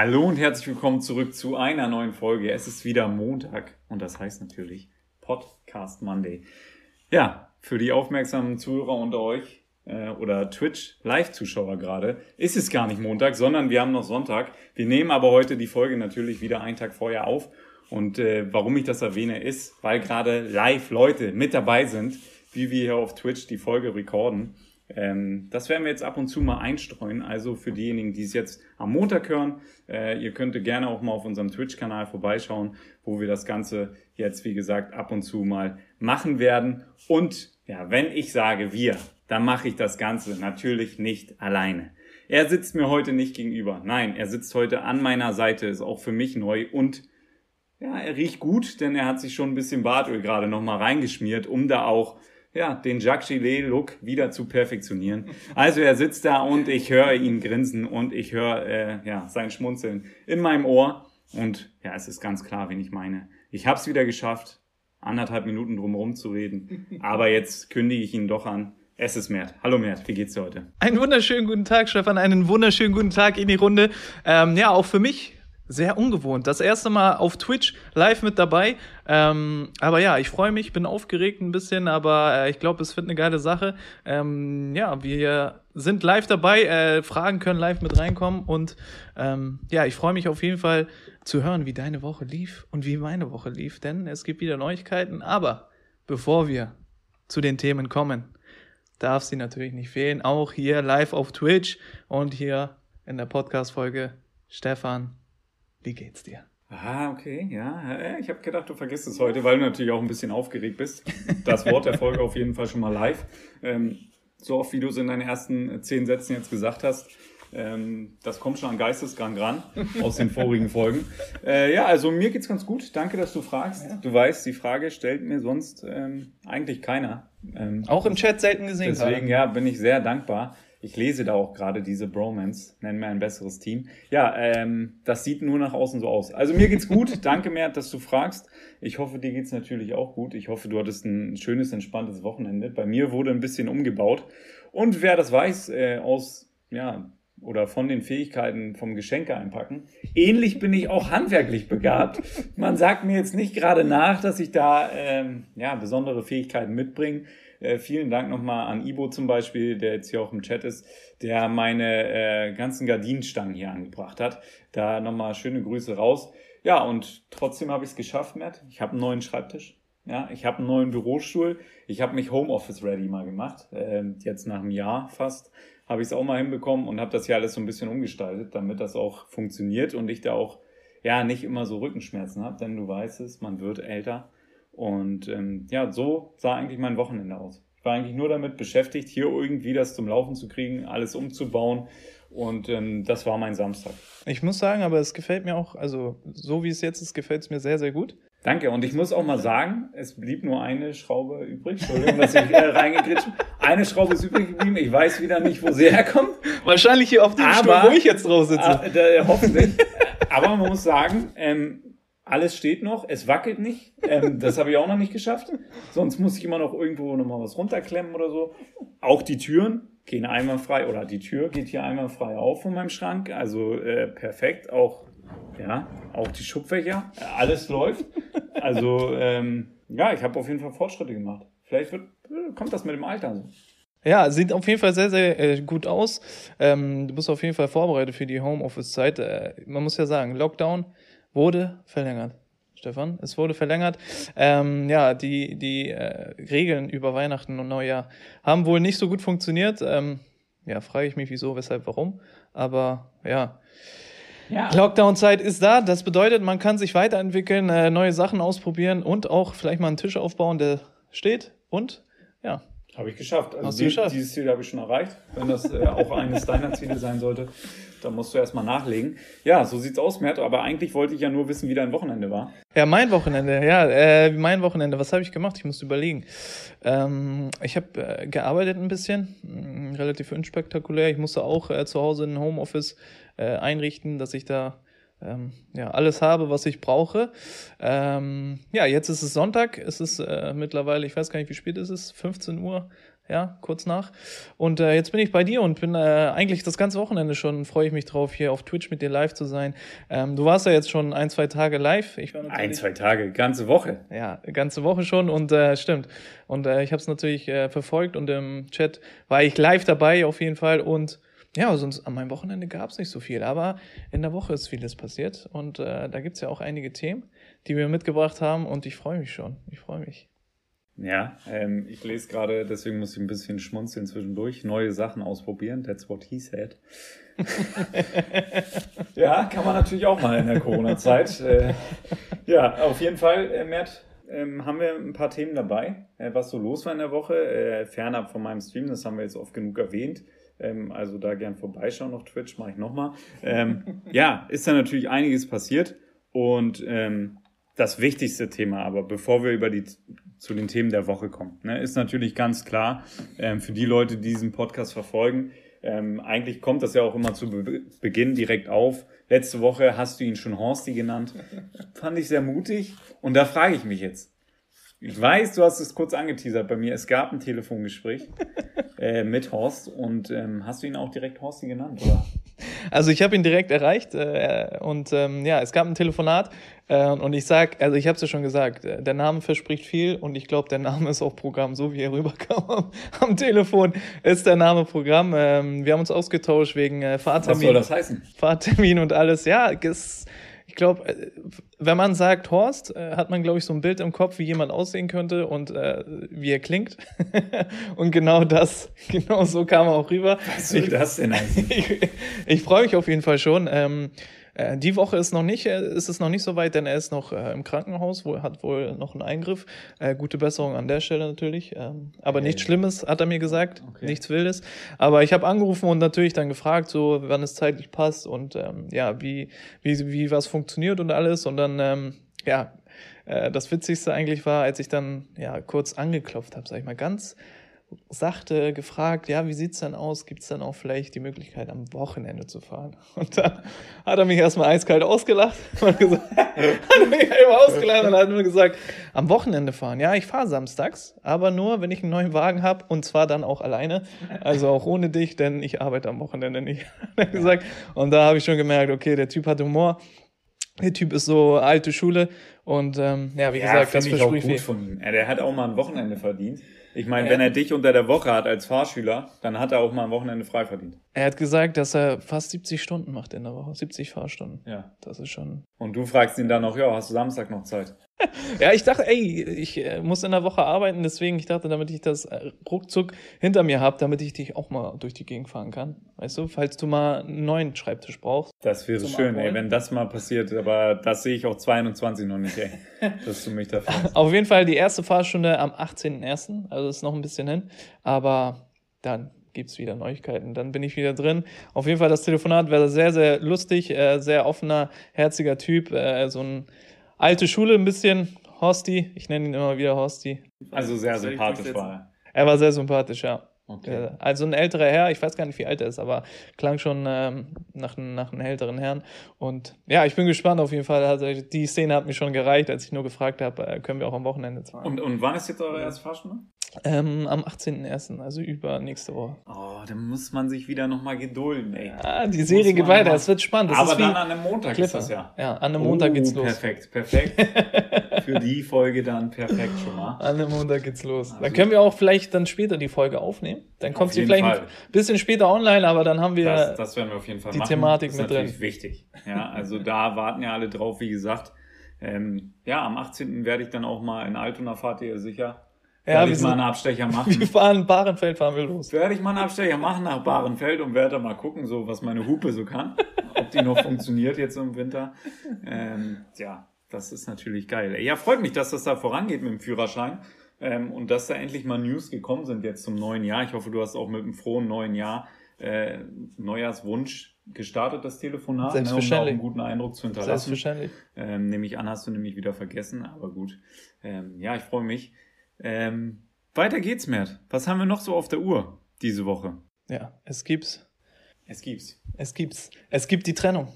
Hallo und herzlich willkommen zurück zu einer neuen Folge. Es ist wieder Montag und das heißt natürlich Podcast Monday. Ja, für die aufmerksamen Zuhörer unter euch äh, oder Twitch-Live-Zuschauer gerade ist es gar nicht Montag, sondern wir haben noch Sonntag. Wir nehmen aber heute die Folge natürlich wieder einen Tag vorher auf. Und äh, warum ich das erwähne, ist, weil gerade live Leute mit dabei sind, wie wir hier auf Twitch die Folge recorden. Ähm, das werden wir jetzt ab und zu mal einstreuen. Also für diejenigen, die es jetzt am Montag hören, äh, ihr könnt gerne auch mal auf unserem Twitch-Kanal vorbeischauen, wo wir das Ganze jetzt, wie gesagt, ab und zu mal machen werden. Und ja, wenn ich sage wir, dann mache ich das Ganze natürlich nicht alleine. Er sitzt mir heute nicht gegenüber. Nein, er sitzt heute an meiner Seite, ist auch für mich neu und ja, er riecht gut, denn er hat sich schon ein bisschen Bartöl gerade nochmal reingeschmiert, um da auch ja, den Jacques Gillet-Look wieder zu perfektionieren. Also er sitzt da und ich höre ihn grinsen und ich höre äh, ja, sein Schmunzeln in meinem Ohr. Und ja, es ist ganz klar, wen ich meine. Ich habe es wieder geschafft, anderthalb Minuten drumherum zu reden. Aber jetzt kündige ich ihn doch an. Es ist Mert. Hallo Mert, wie geht's dir heute? Einen wunderschönen guten Tag, Stefan. Einen wunderschönen guten Tag in die Runde. Ähm, ja, auch für mich sehr ungewohnt. Das erste Mal auf Twitch live mit dabei. Ähm, aber ja, ich freue mich, bin aufgeregt ein bisschen, aber äh, ich glaube, es wird eine geile Sache. Ähm, ja, wir sind live dabei, äh, Fragen können live mit reinkommen und ähm, ja, ich freue mich auf jeden Fall zu hören, wie deine Woche lief und wie meine Woche lief, denn es gibt wieder Neuigkeiten. Aber bevor wir zu den Themen kommen, darf sie natürlich nicht fehlen. Auch hier live auf Twitch und hier in der Podcast-Folge Stefan wie geht's dir? Ah, okay, ja. Ich habe gedacht, du vergisst es heute, weil du natürlich auch ein bisschen aufgeregt bist. Das Wort der Folge auf jeden Fall schon mal live. Ähm, so oft, wie du es in deinen ersten zehn Sätzen jetzt gesagt hast, ähm, das kommt schon an Geistesgang ran aus den vorigen Folgen. Äh, ja, also mir geht's ganz gut. Danke, dass du fragst. Du weißt, die Frage stellt mir sonst ähm, eigentlich keiner. Auch im Chat selten gesehen. Deswegen, ja, bin ich sehr dankbar. Ich lese da auch gerade diese Bromance, nennen wir ein besseres Team. Ja, ähm, das sieht nur nach außen so aus. Also mir geht's gut. Danke, Mert, dass du fragst. Ich hoffe, dir geht's natürlich auch gut. Ich hoffe, du hattest ein schönes, entspanntes Wochenende. Bei mir wurde ein bisschen umgebaut. Und wer das weiß, äh, aus, ja, oder von den Fähigkeiten vom Geschenke einpacken. Ähnlich bin ich auch handwerklich begabt. Man sagt mir jetzt nicht gerade nach, dass ich da ähm, ja, besondere Fähigkeiten mitbringe. Äh, vielen Dank nochmal an Ibo zum Beispiel, der jetzt hier auch im Chat ist, der meine äh, ganzen Gardinenstangen hier angebracht hat. Da nochmal schöne Grüße raus. Ja, und trotzdem habe ich es geschafft, Matt. Ich habe einen neuen Schreibtisch. Ja, ich habe einen neuen Bürostuhl. Ich habe mich Homeoffice ready mal gemacht. Äh, jetzt nach einem Jahr fast habe ich es auch mal hinbekommen und habe das hier alles so ein bisschen umgestaltet, damit das auch funktioniert und ich da auch ja nicht immer so Rückenschmerzen habe, denn du weißt es, man wird älter und ähm, ja, so sah eigentlich mein Wochenende aus. Ich war eigentlich nur damit beschäftigt, hier irgendwie das zum Laufen zu kriegen, alles umzubauen. Und ähm, das war mein Samstag. Ich muss sagen, aber es gefällt mir auch, also so wie es jetzt ist, gefällt es mir sehr, sehr gut. Danke. Und ich muss auch mal sagen, es blieb nur eine Schraube übrig. Entschuldigung, dass ich äh, reingegritscht Eine Schraube ist übrig geblieben. Ich weiß wieder nicht, wo sie herkommt. Wahrscheinlich hier auf dem Stuhl, wo ich jetzt drauf sitze. Äh, hoffentlich. aber man muss sagen, ähm, alles steht noch, es wackelt nicht. Ähm, das habe ich auch noch nicht geschafft. Sonst muss ich immer noch irgendwo nochmal was runterklemmen oder so. Auch die Türen gehen einmal frei oder die Tür geht hier einmal frei auf von meinem Schrank. Also äh, perfekt. Auch, ja, auch die Schubfächer. Alles läuft. Also ähm, ja, ich habe auf jeden Fall Fortschritte gemacht. Vielleicht wird, kommt das mit dem Alter so. Ja, sieht auf jeden Fall sehr, sehr äh, gut aus. Ähm, du bist auf jeden Fall vorbereitet für die Homeoffice-Zeit. Äh, man muss ja sagen, Lockdown wurde verlängert. Stefan, es wurde verlängert. Ähm, ja, die, die äh, Regeln über Weihnachten und Neujahr haben wohl nicht so gut funktioniert. Ähm, ja, frage ich mich, wieso, weshalb, warum. Aber ja, ja. Lockdown-Zeit ist da. Das bedeutet, man kann sich weiterentwickeln, äh, neue Sachen ausprobieren und auch vielleicht mal einen Tisch aufbauen, der steht. Und ja, habe ich geschafft. Also Hast du geschafft? dieses Ziel habe ich schon erreicht. Wenn das äh, auch eines deiner Ziele sein sollte, dann musst du erstmal nachlegen. Ja, so sieht's aus, Mert. Aber eigentlich wollte ich ja nur wissen, wie dein Wochenende war. Ja, mein Wochenende. Ja, äh, mein Wochenende. Was habe ich gemacht? Ich muss überlegen. Ähm, ich habe äh, gearbeitet ein bisschen, mm, relativ unspektakulär. Ich musste auch äh, zu Hause ein Homeoffice äh, einrichten, dass ich da ähm, ja, alles habe, was ich brauche. Ähm, ja, jetzt ist es Sonntag, es ist äh, mittlerweile, ich weiß gar nicht, wie spät es ist, 15 Uhr. ja, kurz nach. Und äh, jetzt bin ich bei dir und bin äh, eigentlich das ganze Wochenende schon, freue ich mich drauf, hier auf Twitch mit dir live zu sein. Ähm, du warst ja jetzt schon ein, zwei Tage live. Ich war ein, zwei Tage, ganze Woche. Ja, ganze Woche schon und äh, stimmt. Und äh, ich habe es natürlich äh, verfolgt und im Chat war ich live dabei auf jeden Fall und ja, sonst an meinem Wochenende gab es nicht so viel, aber in der Woche ist vieles passiert und äh, da gibt es ja auch einige Themen, die wir mitgebracht haben und ich freue mich schon. Ich freue mich. Ja, ähm, ich lese gerade, deswegen muss ich ein bisschen schmunzeln zwischendurch. Neue Sachen ausprobieren, that's what he said. ja, kann man natürlich auch mal in der Corona-Zeit. Äh, ja, auf jeden Fall, äh, Mert, ähm, haben wir ein paar Themen dabei, äh, was so los war in der Woche. Äh, fernab von meinem Stream, das haben wir jetzt oft genug erwähnt. Ähm, also da gern vorbeischauen auf Twitch, mache ich nochmal. Ähm, ja, ist da natürlich einiges passiert. Und ähm, das wichtigste Thema, aber bevor wir über die zu den Themen der Woche kommen, ne, ist natürlich ganz klar ähm, für die Leute, die diesen Podcast verfolgen. Ähm, eigentlich kommt das ja auch immer zu Be Beginn direkt auf. Letzte Woche hast du ihn schon Horsti genannt. Fand ich sehr mutig. Und da frage ich mich jetzt. Ich weiß, du hast es kurz angeteasert bei mir. Es gab ein Telefongespräch äh, mit Horst und ähm, hast du ihn auch direkt Horsti genannt, oder? Also ich habe ihn direkt erreicht äh, und ähm, ja, es gab ein Telefonat äh, und ich sag, also ich habe es ja schon gesagt, äh, der Name verspricht viel und ich glaube, der Name ist auch Programm, so wie er rüberkam am, am Telefon, ist der Name Programm. Ähm, wir haben uns ausgetauscht wegen äh, Fahrtermin. Was soll das heißen? Fahrtermin und alles. Ja, es, glaube, äh, wenn man sagt Horst, äh, hat man, glaube ich, so ein Bild im Kopf, wie jemand aussehen könnte und äh, wie er klingt. und genau das, genau so kam er auch rüber. Was soll das denn eigentlich? ich, ich freue mich auf jeden Fall schon. Ähm, äh, die Woche ist noch nicht, äh, ist es noch nicht so weit, denn er ist noch äh, im Krankenhaus, wo, hat wohl noch einen Eingriff. Äh, gute Besserung an der Stelle natürlich. Ähm, aber okay. nichts Schlimmes, hat er mir gesagt, okay. nichts Wildes. Aber ich habe angerufen und natürlich dann gefragt, so wann es zeitlich passt und ähm, ja, wie, wie, wie was funktioniert und alles. Und dann, ähm, ja, äh, das Witzigste eigentlich war, als ich dann ja kurz angeklopft habe, sag ich mal, ganz sachte gefragt, ja, wie sieht's denn aus? Gibt's dann auch vielleicht die Möglichkeit, am Wochenende zu fahren? Und dann hat er mich erstmal eiskalt ausgelacht und gesagt, hat mich immer ausgelacht und hat nur gesagt, am Wochenende fahren. Ja, ich fahre samstags, aber nur, wenn ich einen neuen Wagen habe und zwar dann auch alleine, also auch ohne dich, denn ich arbeite am Wochenende nicht. Hat gesagt. Und da habe ich schon gemerkt, okay, der Typ hat Humor. Der Typ ist so alte Schule und ähm, ja, wie ja, gesagt, das verspricht viel. Von ihm. Ja, der hat auch mal ein Wochenende verdient. Ich meine, wenn er dich unter der Woche hat als Fahrschüler, dann hat er auch mal ein Wochenende frei verdient. Er hat gesagt, dass er fast 70 Stunden macht in der Woche. 70 Fahrstunden. Ja. Das ist schon. Und du fragst ihn dann noch, ja, hast du Samstag noch Zeit? ja, ich dachte, ey, ich äh, muss in der Woche arbeiten, deswegen, ich dachte, damit ich das äh, ruckzuck hinter mir habe, damit ich dich auch mal durch die Gegend fahren kann. Weißt du, falls du mal einen neuen Schreibtisch brauchst. Das wäre schön, Abholen. ey, wenn das mal passiert, aber das sehe ich auch 22 noch nicht, ey, dass du mich dafür hast. Auf jeden Fall die erste Fahrstunde am 18.01., also ist noch ein bisschen hin, aber dann gibt es wieder Neuigkeiten. Dann bin ich wieder drin. Auf jeden Fall, das Telefonat wäre sehr, sehr lustig, äh, sehr offener, herziger Typ, äh, so ein alte Schule ein bisschen. Horsti, ich nenne ihn immer wieder Horsti. Also sehr sympathisch war er. Er war sehr sympathisch, ja. Okay. Also ein älterer Herr, ich weiß gar nicht, wie alt er ist, aber klang schon ähm, nach, nach einem älteren Herrn. Und ja, ich bin gespannt auf jeden Fall. Also die Szene hat mich schon gereicht, als ich nur gefragt habe, äh, können wir auch am Wochenende fahren. Und, und wann ist jetzt eure erste Fahrstunde? Ähm, am 18.01., also über nächste Woche. Oh, da muss man sich wieder nochmal gedulden, ey. Ja, die Serie geht weiter, es wird spannend. Das Aber dann an einem Montag Clipper. ist das ja. Ja, an einem Montag oh, geht's los. Perfekt, perfekt. Für die Folge dann perfekt schon mal. An einem Montag geht's los. Also, dann können wir auch vielleicht dann später die Folge aufnehmen. Dann kommt sie vielleicht Fall. ein bisschen später online, aber dann haben wir, das, das werden wir auf jeden Fall die machen. Thematik das ist mit natürlich drin. wichtig. Ja, also da warten ja alle drauf, wie gesagt. Ähm, ja, am 18. werde ich dann auch mal in Altona, fahrt ihr sicher ja, werde ich mal einen Abstecher machen. Wir fahren Bahrenfeld, fahren wir los. Werde ich mal einen Abstecher machen nach Bahrenfeld und werde mal gucken, so was meine Hupe so kann. ob die noch funktioniert jetzt im Winter. Ähm, ja, das ist natürlich geil. Ja, freut mich, dass das da vorangeht mit dem Führerschein. Ähm, und dass da endlich mal News gekommen sind jetzt zum neuen Jahr. Ich hoffe, du hast auch mit einem frohen neuen Jahr äh, Neujahrswunsch gestartet, das Telefonat, ne, um auch einen guten Eindruck zu hinterlassen. Selbstverständlich. Ähm, nehme ich an, hast du nämlich wieder vergessen, aber gut. Ähm, ja, ich freue mich. Ähm, weiter geht's, Mert. Was haben wir noch so auf der Uhr diese Woche? Ja, es gibt's. Es gibt's. Es gibt's. Es gibt die Trennung.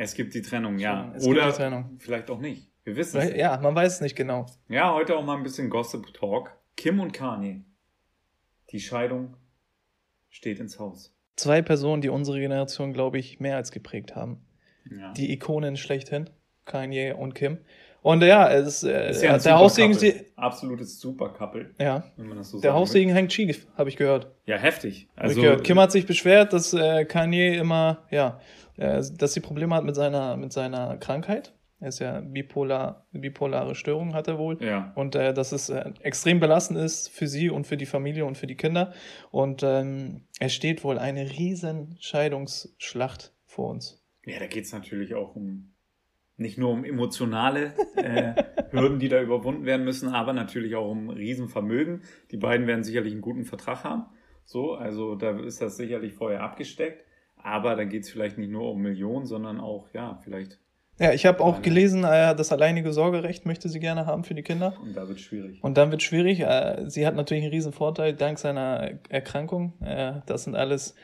Es gibt die Trennung, ja. Es Oder Trennung. vielleicht auch nicht. Wir wissen es. Ja, man weiß es nicht genau. Ja, heute auch mal ein bisschen Gossip Talk. Kim und Kanye. Die Scheidung steht ins Haus. Zwei Personen, die unsere Generation, glaube ich, mehr als geprägt haben. Ja. Die Ikonen schlechthin, Kanye und Kim. Und ja, es, äh, Ist ja ein der Haussegen, Supercouple. Absolutes Supercouple, ja, wenn man das so der Haussegen hängt schief, habe ich gehört. Ja, heftig. Also, gehört. Kim hat sich beschwert, dass äh, Kanye immer, ja, äh, dass sie Probleme hat mit seiner, mit seiner Krankheit. Er ist ja bipolar, bipolare Störung hat er wohl. ja. Und äh, dass es äh, extrem belastend ist für sie und für die Familie und für die Kinder. Und ähm, es steht wohl eine riesen Scheidungsschlacht vor uns. Ja, da geht's natürlich auch um nicht nur um emotionale äh, Hürden, die da überwunden werden müssen, aber natürlich auch um Riesenvermögen. Die beiden werden sicherlich einen guten Vertrag haben. So, also da ist das sicherlich vorher abgesteckt. Aber da geht's vielleicht nicht nur um Millionen, sondern auch, ja, vielleicht, Ja, ich habe auch gelesen, äh, das alleinige Sorgerecht möchte sie gerne haben für die Kinder. und da wird schwierig. Und dann wird schwierig. Äh, sie hat natürlich einen riesen Vorteil dank seiner Erkrankung. Äh, das sind alles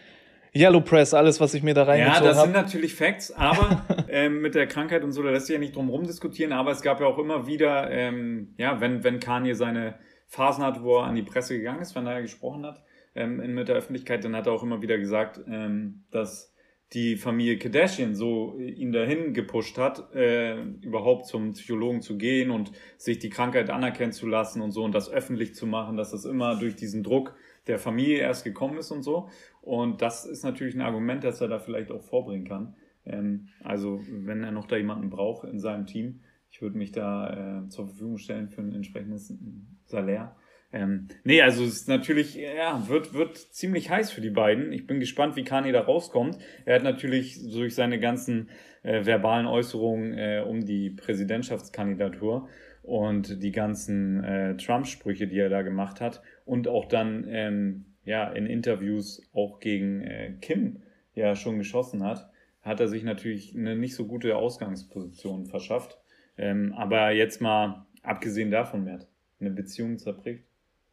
Yellow Press, alles, was ich mir da Ja, reingezogen das sind habe. natürlich Facts, aber ähm, mit der Krankheit und so, da lässt sich ja nicht drum rumdiskutieren, aber es gab ja auch immer wieder, ähm, ja, wenn, wenn Kanye seine Phasen hat, wo er an die Presse gegangen ist, wenn er gesprochen hat ähm, in, mit der Öffentlichkeit, dann hat er auch immer wieder gesagt, ähm, dass die Familie Kardashian so ihn dahin gepusht hat, äh, überhaupt zum Psychologen zu gehen und sich die Krankheit anerkennen zu lassen und so und das öffentlich zu machen, dass das immer durch diesen Druck der Familie erst gekommen ist und so. Und das ist natürlich ein Argument, das er da vielleicht auch vorbringen kann. Ähm, also wenn er noch da jemanden braucht in seinem Team, ich würde mich da äh, zur Verfügung stellen für ein entsprechendes Salär. Ähm, nee, also es ist natürlich, ja, wird, wird ziemlich heiß für die beiden. Ich bin gespannt, wie Kanye da rauskommt. Er hat natürlich durch seine ganzen äh, verbalen Äußerungen äh, um die Präsidentschaftskandidatur und die ganzen äh, Trump-Sprüche, die er da gemacht hat und auch dann ähm, ja in Interviews auch gegen äh, Kim ja schon geschossen hat, hat er sich natürlich eine nicht so gute Ausgangsposition verschafft. Ähm, aber jetzt mal abgesehen davon, Mert, eine Beziehung zerbricht,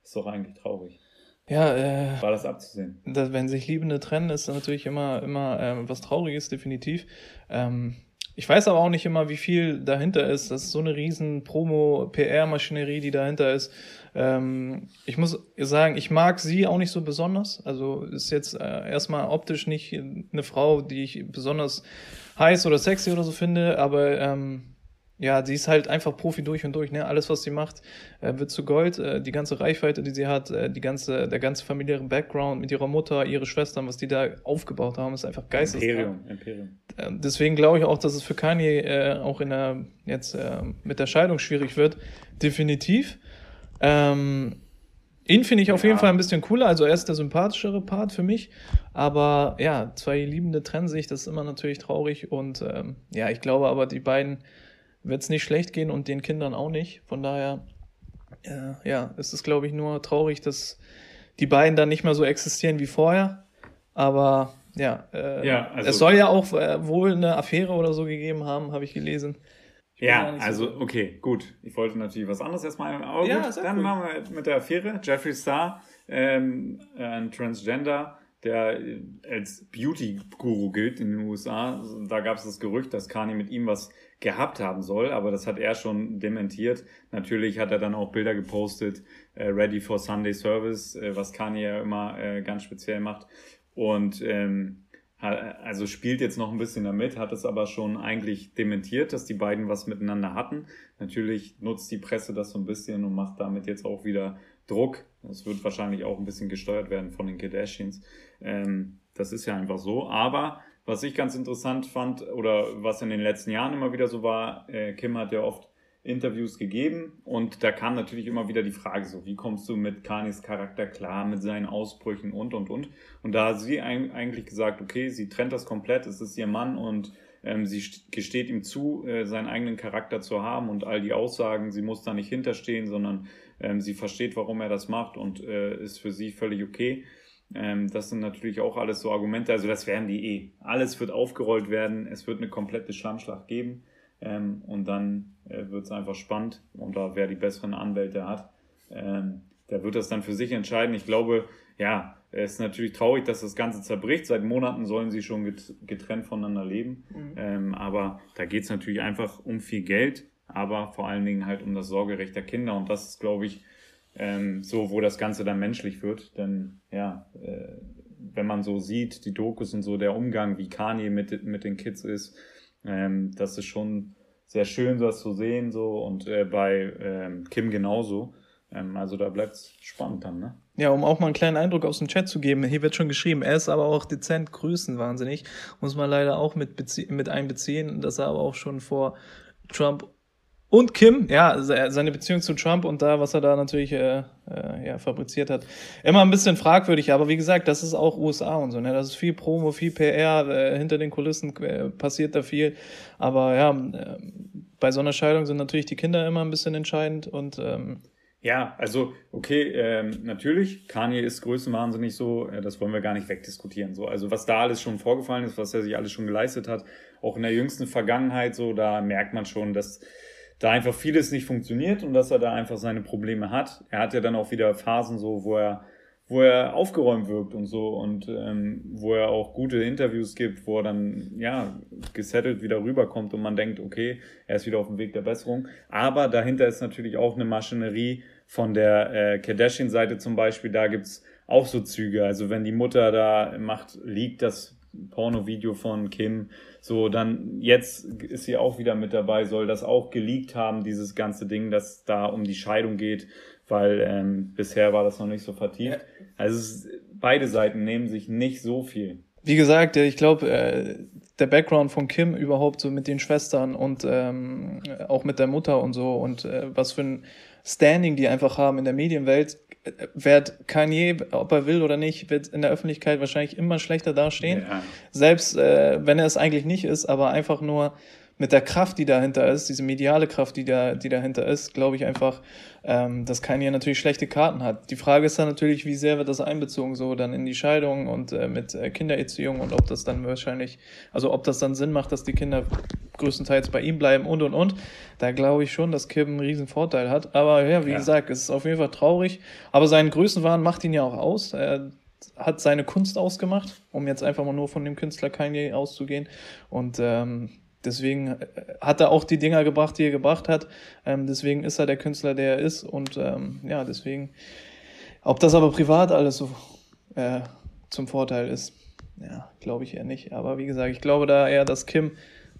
ist doch eigentlich traurig. Ja, äh, War das abzusehen? dass, wenn sich Liebende trennen, ist natürlich immer, immer ähm, was Trauriges, definitiv. Ähm, ich weiß aber auch nicht immer, wie viel dahinter ist. Das ist so eine riesen Promo-PR-Maschinerie, die dahinter ist. Ähm, ich muss sagen, ich mag sie auch nicht so besonders. Also ist jetzt äh, erstmal optisch nicht eine Frau, die ich besonders heiß oder sexy oder so finde, aber ähm, ja, sie ist halt einfach Profi durch und durch. Ne? Alles, was sie macht, äh, wird zu Gold. Äh, die ganze Reichweite, die sie hat, äh, die ganze, der ganze familiäre Background mit ihrer Mutter, ihre Schwestern, was die da aufgebaut haben, ist einfach geisteskrank. Imperium, Imperium. Äh, Deswegen glaube ich auch, dass es für Kanye äh, auch in der, jetzt äh, mit der Scheidung schwierig wird. Definitiv. Ähm, ihn finde ich auf Ja. jeden Fall ein bisschen cooler, also er ist der sympathischere Part für mich. Aber ja, zwei Liebende trennen sich, das ist immer natürlich traurig. Und ähm, ja, ich glaube aber, die beiden wird es nicht schlecht gehen und den Kindern auch nicht. Von daher, äh, ja, es ist, glaube ich, nur traurig, dass die beiden dann nicht mehr so existieren wie vorher. Aber ja, äh, Ja, also- es soll ja auch äh, wohl eine Affäre oder so gegeben haben, habe ich gelesen. Ich Ja, so also gut. okay, gut. Ich wollte natürlich was anderes erstmal, aber Ja, gut, sehr dann cool. machen wir mit der Affäre. Jeffree Star, ähm, ein Transgender, der äh, als Beauty-Guru gilt in den USA. Da gab es das Gerücht, dass Kanye mit ihm was gehabt haben soll, aber das hat er schon dementiert. Natürlich hat er dann auch Bilder gepostet, äh, ready for Sunday Service, äh, was Kanye ja immer äh, ganz speziell macht. Und ähm, also spielt jetzt noch ein bisschen damit, hat es aber schon eigentlich dementiert, dass die beiden was miteinander hatten. Natürlich nutzt die Presse das so ein bisschen und macht damit jetzt auch wieder Druck. Das wird wahrscheinlich auch ein bisschen gesteuert werden von den Kardashians. Ähm, das ist ja einfach so. Aber was ich ganz interessant fand oder was in den letzten Jahren immer wieder so war, äh, Kim hat ja oft Interviews gegeben und da kam natürlich immer wieder die Frage so, wie kommst du mit Kanis Charakter klar, mit seinen Ausbrüchen und, und, und. Und da hat sie eigentlich gesagt, okay, sie trennt das komplett, es ist ihr Mann und ähm, sie st- gesteht ihm zu, äh, seinen eigenen Charakter zu haben und all die Aussagen, sie muss da nicht hinterstehen, sondern ähm, sie versteht, warum er das macht und äh, ist für sie völlig okay. Ähm, das sind natürlich auch alles so Argumente, also das werden die eh. Alles wird aufgerollt werden, es wird eine komplette Schlammschlacht geben. Ähm, und dann äh, wird es einfach spannend und da wer die besseren Anwälte hat, ähm, der wird das dann für sich entscheiden. Ich glaube, ja, es ist natürlich traurig, dass das Ganze zerbricht. Seit Monaten sollen sie schon get getrennt voneinander leben. Ähm, aber da geht es natürlich einfach um viel Geld, aber vor allen Dingen halt um das Sorgerecht der Kinder. Und das ist, glaube ich, ähm, so wo das Ganze dann menschlich wird. Denn ja, äh, wenn man so sieht, die Dokus und so, der Umgang, wie Kanye mit, mit den Kids ist, ähm, das ist schon sehr schön, das zu sehen, so und äh, bei ähm, Kim genauso. Ähm, also da bleibt es spannend dann, ne? Ja, um auch mal einen kleinen Eindruck aus dem Chat zu geben. Hier wird schon geschrieben, er ist aber auch dezent grüßen, wahnsinnig. Muss man leider auch mit, mit einbeziehen, dass er aber auch schon vor Trump und Kim, ja, seine Beziehung zu Trump und da, was er da natürlich äh, äh, ja, fabriziert hat, immer ein bisschen fragwürdig. Aber wie gesagt, das ist auch USA und so. Ne? Das ist viel Promo, viel PR, äh, hinter den Kulissen äh, passiert da viel. Aber ja, äh, bei so einer Scheidung sind natürlich die Kinder immer ein bisschen entscheidend und ähm, ja, also okay, ähm, natürlich, Kanye ist größenwahnsinnig so, äh, das wollen wir gar nicht wegdiskutieren. So, also was da alles schon vorgefallen ist, was er sich alles schon geleistet hat, auch in der jüngsten Vergangenheit, so, da merkt man schon, dass da einfach vieles nicht funktioniert und dass er da einfach seine Probleme hat. Er hat ja dann auch wieder Phasen so, wo er, wo er aufgeräumt wirkt und so und ähm, wo er auch gute Interviews gibt, wo er dann ja gesettelt wieder rüberkommt und man denkt, okay, er ist wieder auf dem Weg der Besserung. Aber dahinter ist natürlich auch eine Maschinerie von der äh, Kardashian-Seite zum Beispiel. Da gibt's auch so Züge. Also wenn die Mutter da macht, liegt das Porno-Video von Kim. So, dann jetzt ist sie auch wieder mit dabei, soll das auch geleakt haben, dieses ganze Ding, dass da um die Scheidung geht, weil ähm, bisher war das noch nicht so vertieft. Also es, beide Seiten nehmen sich nicht so viel. Wie gesagt, ich glaube, äh, der Background von Kim überhaupt so mit den Schwestern und ähm, auch mit der Mutter und so und äh, was für ein Standing die einfach haben in der Medienwelt, wird Kanye, ob er will oder nicht, wird in der Öffentlichkeit wahrscheinlich immer schlechter dastehen. Ja. Selbst äh, wenn er es eigentlich nicht ist, aber einfach nur mit der Kraft, die dahinter ist, diese mediale Kraft, die da, die dahinter ist, glaube ich einfach, ähm, dass Kanye natürlich schlechte Karten hat. Die Frage ist dann natürlich, wie sehr wird das einbezogen, so dann in die Scheidung und äh, mit äh, Kindererziehung und ob das dann wahrscheinlich, also ob das dann Sinn macht, dass die Kinder größtenteils bei ihm bleiben und und und. Da glaube ich schon, dass Kim einen riesen Vorteil hat. Aber ja, wie ja. gesagt, es ist auf jeden Fall traurig. Aber seinen Größenwahn macht ihn ja auch aus. Er hat seine Kunst ausgemacht, um jetzt einfach mal nur von dem Künstler Kanye auszugehen. Und ähm, Deswegen äh, hat er auch die Dinger gebracht, die er gebracht hat. Ähm, deswegen ist er der Künstler, der er ist. Und ähm, ja, deswegen, ob das aber privat alles so äh, zum Vorteil ist, ja, glaube ich eher nicht. Aber wie gesagt, ich glaube da eher, dass Kim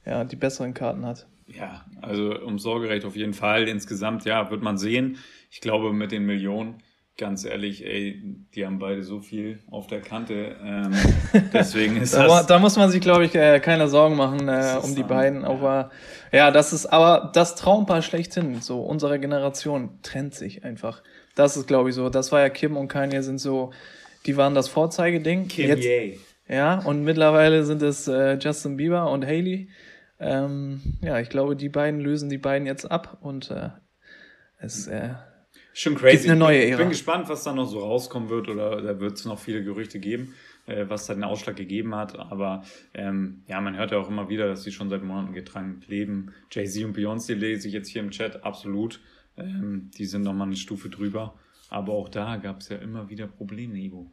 ja die besseren Karten hat. Ja, also um Sorgerecht auf jeden Fall. Insgesamt, ja, wird man sehen. Ich glaube, mit den Millionen ganz ehrlich, ey, die haben beide so viel auf der Kante. Ähm, deswegen ist da, das. Da muss man sich, glaube ich, äh, keine Sorgen machen äh, um die beiden. Ja. Aber ja, das ist aber das Traumpaar schlechthin. So, unsere Generation trennt sich einfach. Das ist, glaube ich, so. Das war ja Kim und Kanye sind so, die waren das Vorzeigeding. Kim Jetzt, Ye. Ja, und mittlerweile sind es äh, Justin Bieber und Haley. Ähm, ja, ich glaube, die beiden lösen die beiden jetzt ab und äh, es äh, Schon crazy. Eine neue Ära. Ich bin gespannt, was da noch so rauskommen wird oder da wird es noch viele Gerüchte geben, äh, was da den Ausschlag gegeben hat. Aber ähm, ja, man hört ja auch immer wieder, dass sie schon seit Monaten getrennt leben. Jay-Z und Beyoncé lese ich jetzt hier im Chat absolut. Ähm, die sind nochmal eine Stufe drüber. Aber auch da gab es ja immer wieder Probleme, Ivo.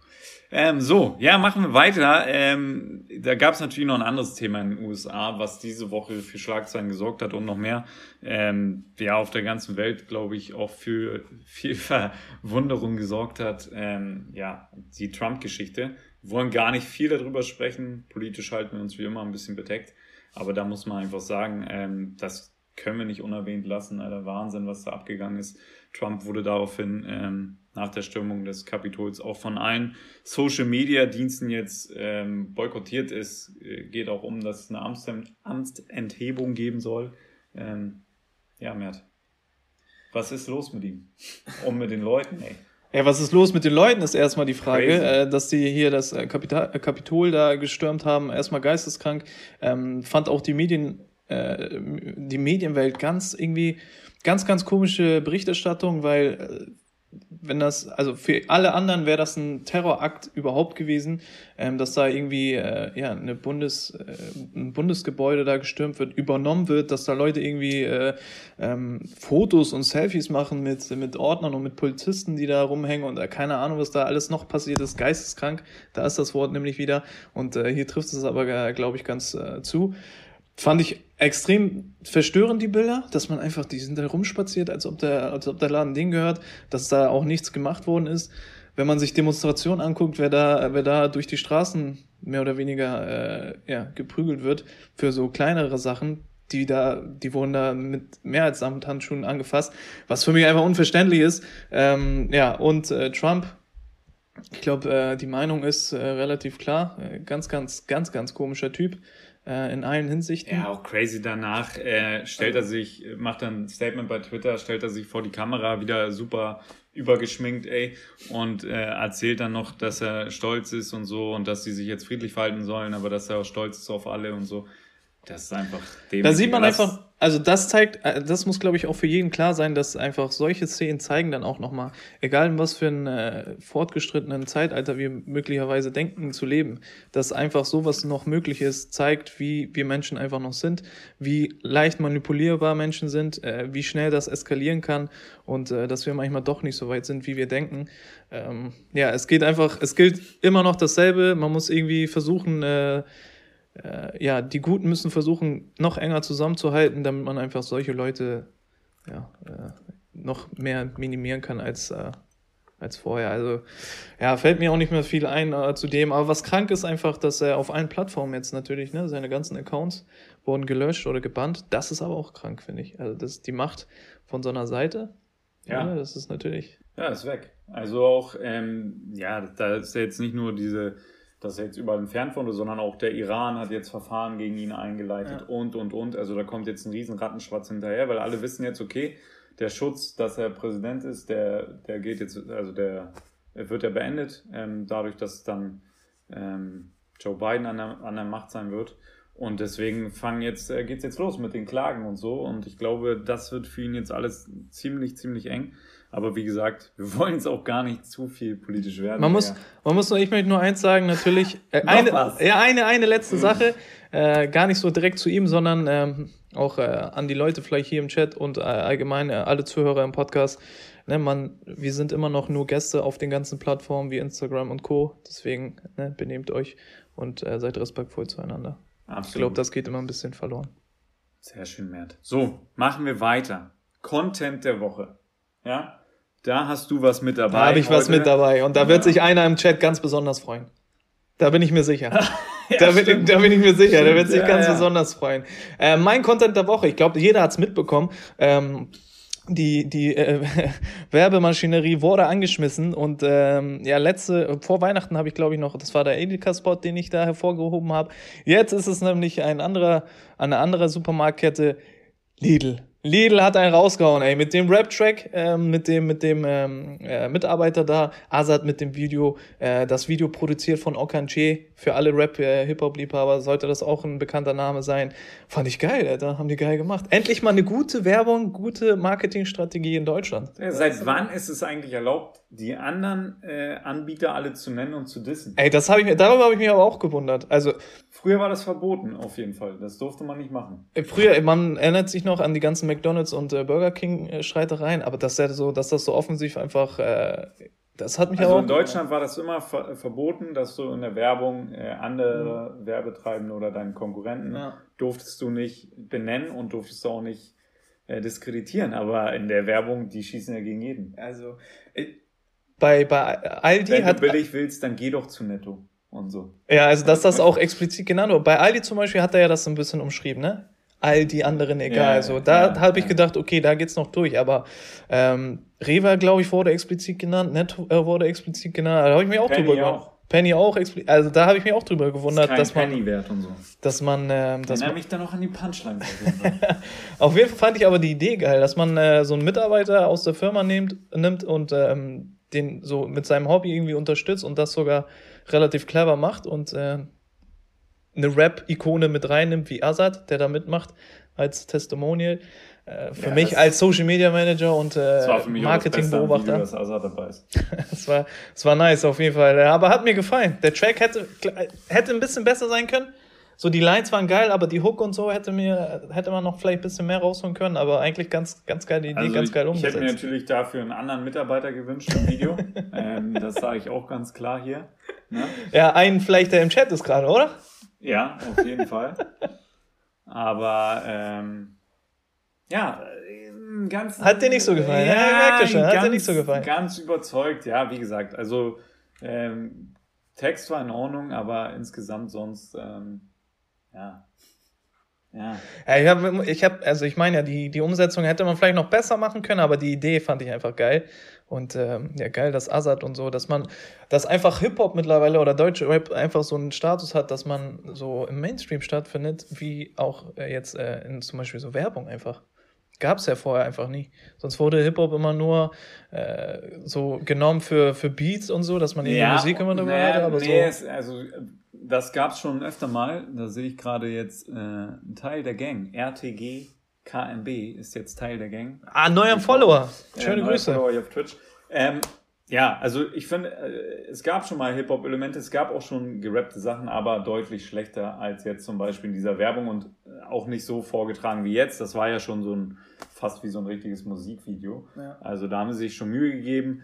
Ähm, so, ja, machen wir weiter. Ähm, da gab es natürlich noch ein anderes Thema in den USA, was diese Woche für Schlagzeilen gesorgt hat und noch mehr. Ähm, ja, auf der ganzen Welt, glaube ich, auch für viel Verwunderung gesorgt hat. Ähm, ja, die Trump-Geschichte. Wir wollen gar nicht viel darüber sprechen. Politisch halten wir uns wie immer ein bisschen bedeckt. Aber da muss man einfach sagen, ähm, das können wir nicht unerwähnt lassen. Alter, Wahnsinn, was da abgegangen ist. Trump wurde daraufhin ähm, nach der Stürmung des Kapitols auch von allen Social-Media-Diensten jetzt ähm, boykottiert. Es äh, geht auch um, dass es eine Amtsenthebung geben soll. Ähm, ja, Mert, was ist los mit ihm? Und mit den Leuten, ey. Ja, was ist los mit den Leuten, ist erstmal die Frage, äh, dass die hier das äh, Kapital, Kapitol da gestürmt haben, erstmal geisteskrank, ähm, fand auch die Medien, äh, die Medienwelt ganz irgendwie ganz, ganz komische Berichterstattung, weil äh, wenn das, also für alle anderen wäre das ein Terrorakt überhaupt gewesen, ähm, dass da irgendwie äh, ja eine Bundes, äh, ein Bundesgebäude da gestürmt wird, übernommen wird, dass da Leute irgendwie äh, ähm, Fotos und Selfies machen mit, mit Ordnern und mit Polizisten, die da rumhängen und äh, keine Ahnung, was da alles noch passiert ist, geisteskrank, da ist das Wort nämlich wieder und hier trifft es aber, glaube ich, ganz zu. Fand ich extrem verstörend, die Bilder, dass man einfach, die sind da rumspaziert, als ob der, als ob der Laden denen gehört, dass da auch nichts gemacht worden ist. Wenn man sich Demonstrationen anguckt, wer da, wer da durch die Straßen mehr oder weniger äh, ja, geprügelt wird für so kleinere Sachen, die da, die wurden da mit mehr als Samthandschuhen angefasst, was für mich einfach unverständlich ist. Ähm, ja, und äh, Trump, ich glaube, äh, die Meinung ist äh, relativ klar. Äh, ganz, ganz, ganz, ganz komischer Typ äh, in allen Hinsichten. Ja, auch crazy danach äh, stellt er sich, macht dann ein Statement bei Twitter, stellt er sich vor die Kamera wieder super übergeschminkt, ey, und äh, erzählt dann noch, dass er stolz ist und so und dass sie sich jetzt friedlich verhalten sollen, aber dass er auch stolz ist auf alle und so. Das ist einfach Da sieht man einfach, also das zeigt, äh, das muss glaube ich auch für jeden klar sein, dass einfach solche Szenen zeigen dann auch nochmal, egal in was für einem äh, fortgeschrittenen Zeitalter wir möglicherweise denken zu leben, dass einfach sowas noch möglich ist, zeigt, wie wir Menschen einfach noch sind, wie leicht manipulierbar Menschen sind, äh, wie schnell das eskalieren kann und äh, dass wir manchmal doch nicht so weit sind, wie wir denken. Ähm, ja, es geht einfach, es gilt immer noch dasselbe, man muss irgendwie versuchen, äh, äh, ja, die Guten müssen versuchen, noch enger zusammenzuhalten, damit man einfach solche Leute ja, äh, noch mehr minimieren kann als, äh, als vorher. Also ja, fällt mir auch nicht mehr viel ein äh, zu dem. Aber was krank ist einfach, dass er auf allen Plattformen jetzt natürlich, ne, seine ganzen Accounts wurden gelöscht oder gebannt. Das ist aber auch krank, finde ich. Also das ist die Macht von so einer Seite. Ja. ja das ist natürlich. Ja, ist weg. Also auch, ähm, ja, da ist ja jetzt nicht nur diese dass er jetzt überall entfernt wurde, sondern auch der Iran hat jetzt Verfahren gegen ihn eingeleitet ja. und, und, und. Also da kommt jetzt ein riesen Rattenschwarz hinterher, weil alle wissen jetzt, okay, der Schutz, dass er Präsident ist, der, der geht jetzt, also der, wird ja beendet, ähm, dadurch, dass dann ähm, Joe Biden an der, an der Macht sein wird. Und deswegen fangen jetzt, äh, geht's jetzt los mit den Klagen und so. Und ich glaube, das wird für ihn jetzt alles ziemlich, ziemlich eng. Aber wie gesagt, wir wollen jetzt auch gar nicht zu viel politisch werden. Man muss, man muss nur, ich möchte nur eins sagen, natürlich, äh, eine, ja, eine, eine letzte Sache, äh, gar nicht so direkt zu ihm, sondern ähm, auch äh, an die Leute vielleicht hier im Chat und äh, allgemein äh, alle Zuhörer im Podcast. Ne, man, wir sind immer noch nur Gäste auf den ganzen Plattformen wie Instagram und Co. Deswegen ne, benehmt euch und äh, seid respektvoll zueinander. Absolut. Ich glaube, das geht immer ein bisschen verloren. Sehr schön, Mert. So, machen wir weiter. Content der Woche. Ja, da hast du was mit dabei. Da habe ich heute. was mit dabei. Und da ja. wird sich einer im Chat ganz besonders freuen. Da bin ich mir sicher. ja, da, bin, da, bin, ich mir sicher. Stimmt. Der wird sich ja, ganz besonders freuen. Äh, mein Content der Woche. Ich glaube, jeder hat's mitbekommen. Ähm, die, die äh, Werbemaschinerie wurde angeschmissen und ähm, ja, letzte, vor Weihnachten habe ich glaube ich noch, das war der Edeka-Spot, den ich da hervorgehoben habe. Jetzt ist es nämlich ein anderer, eine andere Supermarktkette, Lidl. Lidl hat einen rausgehauen, ey, mit dem Rap-Track, äh, mit dem, mit dem ähm, äh, Mitarbeiter da, Azad mit dem Video, äh, das Video produziert von Okanche, für alle Rap-Hip-Hop-Liebhaber sollte das auch ein bekannter Name sein. Fand ich geil, Alter, haben die geil gemacht. Endlich mal eine gute Werbung, gute Marketingstrategie in Deutschland. Seit wann ist es eigentlich erlaubt, die anderen äh, Anbieter alle zu nennen und zu dissen? Ey, das habe ich mir, darüber habe ich mich aber auch gewundert. Also früher war das verboten, auf jeden Fall. Das durfte man nicht machen. Äh, früher, man erinnert sich noch an die ganzen McDonald's und äh, Burger King äh, Streitereien, aber dass so, dass das so offensiv einfach, äh, das hat mich also auch. in Deutschland war das immer ver verboten, dass du in der Werbung äh, andere mhm. Werbetreibende oder deinen Konkurrenten ja. durftest du nicht benennen und durftest du auch nicht äh, diskreditieren. Aber in der Werbung, die schießen ja gegen jeden. Also äh, bei, bei Aldi Wenn hat. Wenn du billig willst, dann geh doch zu Netto und so. Ja, also dass das auch explizit genannt wird. Bei Aldi zum Beispiel hat er ja das so ein bisschen umschrieben, ne? all die anderen egal. Ja, so, da ja, habe ich gedacht, okay, da geht's noch durch. Aber ähm, Rewe, glaube ich, wurde explizit genannt, Netto äh, wurde explizit genannt. Da habe ich mich auch Penny drüber gewundert. Penny auch explizit. Also da habe ich mich auch drüber gewundert, das dass man. Penny wert und so. Dass man. Ähm, dass Erinnere mich dann noch an die Punchline. auf jeden Fall fand ich aber die Idee geil, dass man äh, so einen Mitarbeiter aus der Firma nimmt, nimmt und ähm, den so mit seinem Hobby irgendwie unterstützt und das sogar relativ clever macht und äh, eine Rap-Ikone mit reinnimmt wie Azad, der da mitmacht als Testimonial. Äh, für ja, mich als Social Media Manager und äh, Marketingbeobachter. Das es war, es war nice auf jeden Fall. Aber hat mir gefallen. Der Track hätte, hätte ein bisschen besser sein können. So, die Lines waren geil, aber die Hook und so hätte mir, hätte man noch vielleicht ein bisschen mehr rausholen können, aber eigentlich ganz, ganz geile Idee, also ganz ich, geil umgesetzt. Ich hätte mir natürlich dafür einen anderen Mitarbeiter gewünscht im Video. ähm, das sage ich auch ganz klar hier. Ne? Ja, einen vielleicht, der im Chat ist gerade, oder? Ja, auf jeden Fall. Aber ähm, ja, ganz. Hat dir nicht so gefallen, ja, ja merkte schon, hat ganz, dir nicht so gefallen. Ganz überzeugt, ja, wie gesagt, also ähm, Text war in Ordnung, aber insgesamt sonst, ähm, ja. Ja. ja ich habe, ich hab, also ich meine ja, die, die Umsetzung hätte man vielleicht noch besser machen können, aber die Idee fand ich einfach geil. Und ähm, ja, geil, dass Azad und so, dass man, dass einfach Hip-Hop mittlerweile oder deutsche Rap einfach so einen Status hat, dass man so im Mainstream stattfindet, wie auch äh, jetzt äh, in zum Beispiel so Werbung einfach. Gab es ja vorher einfach nie. Sonst wurde Hip-Hop immer nur äh, so genommen für, für Beats und so, dass man ja, die Musik immer dabei nee, hatte. Aber nee, so. also das gab es schon öfter mal. Da sehe ich gerade jetzt äh, einen Teil der Gang. RTG KMB ist jetzt Teil der Gang. Ah, neuer Follower. Schöne äh, Grüße. Follower hier auf Twitch. Ähm, ja, also ich finde, äh, es gab schon mal Hip-Hop-Elemente, es gab auch schon gerappte Sachen, aber deutlich schlechter als jetzt zum Beispiel in dieser Werbung und äh, auch nicht so vorgetragen wie jetzt. Das war ja schon so ein, fast wie so ein richtiges Musikvideo. Ja. Also da haben sie sich schon Mühe gegeben.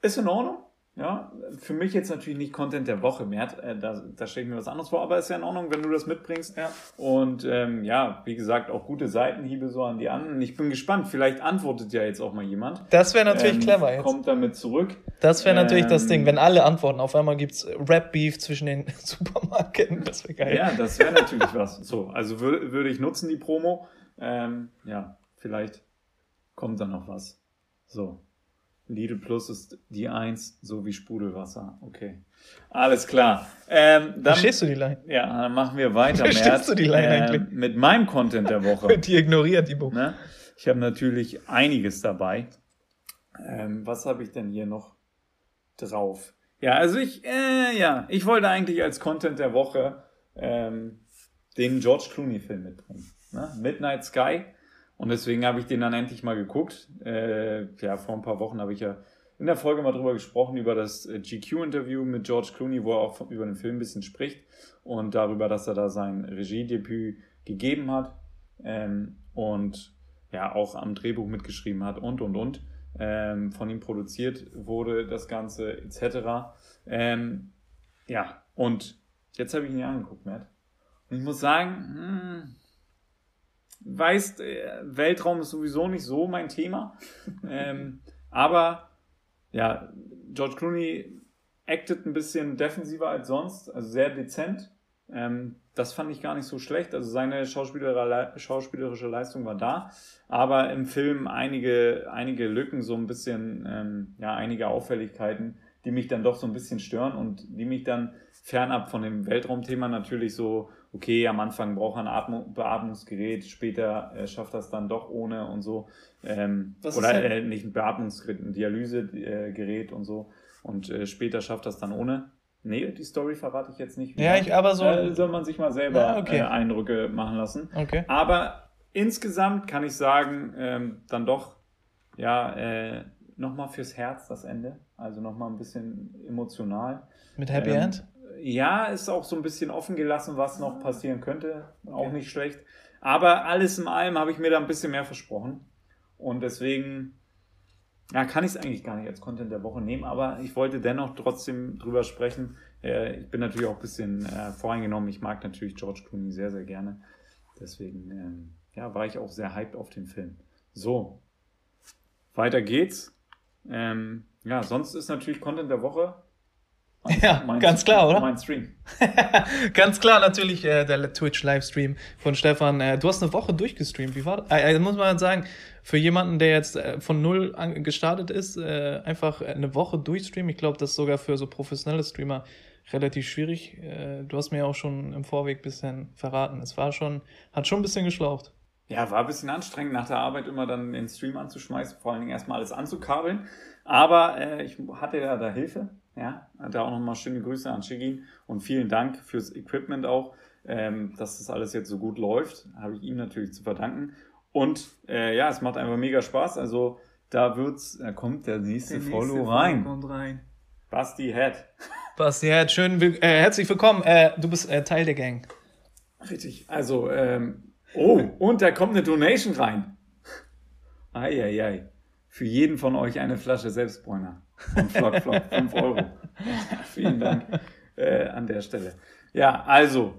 Ist in Ordnung. Ja, für mich jetzt natürlich nicht Content der Woche mehr. Äh, da, da stelle ich mir was anderes vor, aber ist ja in Ordnung, wenn du das mitbringst. Ja. Und ähm, ja, wie gesagt, auch gute Seitenhiebe so an die anderen. Ich bin gespannt, vielleicht antwortet ja jetzt auch mal jemand. Das wäre natürlich Ähm, clever jetzt. Kommt damit zurück. Das wäre natürlich das Ähm, Ding, wenn alle antworten. Auf einmal gibt's Rap-Beef zwischen den Supermarketen. Das wäre geil. Ja, das wäre natürlich was. So, also würde, würde ich nutzen, die Promo. Ähm, ja, vielleicht kommt da noch was. So. Lidl Plus ist die Eins, so wie Sprudelwasser. Okay. Alles klar. Ähm, dann, Verstehst du die Line? ja, dann machen wir weiter, Verstehst Mert, du die Line ähm, eigentlich? Mit meinem Content der Woche. Die ignoriert die Buch. Ne? Ich habe natürlich einiges dabei. Ähm, was habe ich denn hier noch drauf? Ja, also ich, äh, ja, ich wollte eigentlich als Content der Woche ähm, den George Clooney-Film mitbringen. Ne? Midnight Sky. Und deswegen habe ich den dann endlich mal geguckt. Äh, ja, vor ein paar Wochen habe ich ja in der Folge mal drüber gesprochen, über das äh, GQ-Interview mit George Clooney, wo er auch über den Film ein bisschen spricht und darüber, dass er da sein Regiedebüt gegeben hat ähm, und ja auch am Drehbuch mitgeschrieben hat und und und. Ähm, von ihm produziert wurde das Ganze etc. Ähm, ja, und jetzt habe ich ihn angeguckt, Matt. Und ich muss sagen, hm, weißt, äh, Weltraum ist sowieso nicht so mein Thema. ähm, aber ja, George Clooney actet ein bisschen defensiver als sonst, also sehr dezent. Ähm, das fand ich gar nicht so schlecht. Also seine schauspielerische Leistung war da, aber im Film einige, einige Lücken, so ein bisschen, ähm, ja, einige Auffälligkeiten, die mich dann doch so ein bisschen stören und die mich dann fernab von dem Weltraumthema natürlich so, okay, am Anfang braucht er ein Atmung, Beatmungsgerät, später äh, schafft er es dann doch ohne und so. Ähm, Was ist oder denn- äh, nicht ein Beatmungsgerät, ein Dialysegerät und so. Und äh, später schafft er es dann ohne. Nee, die Story verrate ich jetzt nicht. Ja, ich aber so. Äh, soll man sich mal selber Ja, okay. äh, Eindrücke machen lassen. Okay. Aber insgesamt kann ich sagen, ähm, dann doch, ja, äh, nochmal fürs Herz das Ende. Also nochmal ein bisschen emotional. Mit Happy Ähm, End? Ja, ist auch so ein bisschen offen gelassen, was noch passieren könnte. Auch Okay. nicht schlecht. Aber alles in allem habe ich mir da ein bisschen mehr versprochen. Und deswegen, ja, kann ich es eigentlich gar nicht als Content der Woche nehmen, aber ich wollte dennoch trotzdem drüber sprechen. Äh, ich bin natürlich auch ein bisschen äh, voreingenommen. Ich mag natürlich George Clooney sehr, sehr gerne. Deswegen, ähm, ja, war ich auch sehr hyped auf den Film. So, weiter geht's. Ähm, ja, sonst ist natürlich Content der Woche. Ja, ganz klar, oder? Mein Stream. Ganz klar, natürlich äh, der Twitch-Livestream von Stefan. Äh, du hast eine Woche durchgestreamt. Wie war das? Äh, äh, muss man sagen, für jemanden, der jetzt äh, von null an, gestartet ist, äh, einfach eine Woche durchstreamen. Ich glaube, das ist sogar für so professionelle Streamer relativ schwierig. Du hast mir auch schon im Vorweg ein bisschen verraten. Es war schon, hat schon ein bisschen geschlaucht. Ja, war ein bisschen anstrengend, nach der Arbeit immer dann den Stream anzuschmeißen, vor allen Dingen erstmal alles anzukabeln. Aber äh, ich hatte ja da Hilfe. Ja, da auch nochmal schöne Grüße an Shigin und vielen Dank fürs Equipment auch, ähm, dass das alles jetzt so gut läuft. Habe ich ihm natürlich zu verdanken. Und äh, ja, es macht einfach mega Spaß. Also da wird's, da kommt der nächste, Follow rein. Kommt rein. Basti Head. Basti, ja, schön, äh, herzlich willkommen. Äh, du bist äh, Teil der Gang. Richtig. Also, ähm, oh, und da kommt eine Donation rein. Eieiei. Für jeden von euch eine Flasche Selbstbräuner. Von Flock Flock. 5 Euro. Vielen Dank äh, an der Stelle. Ja, also,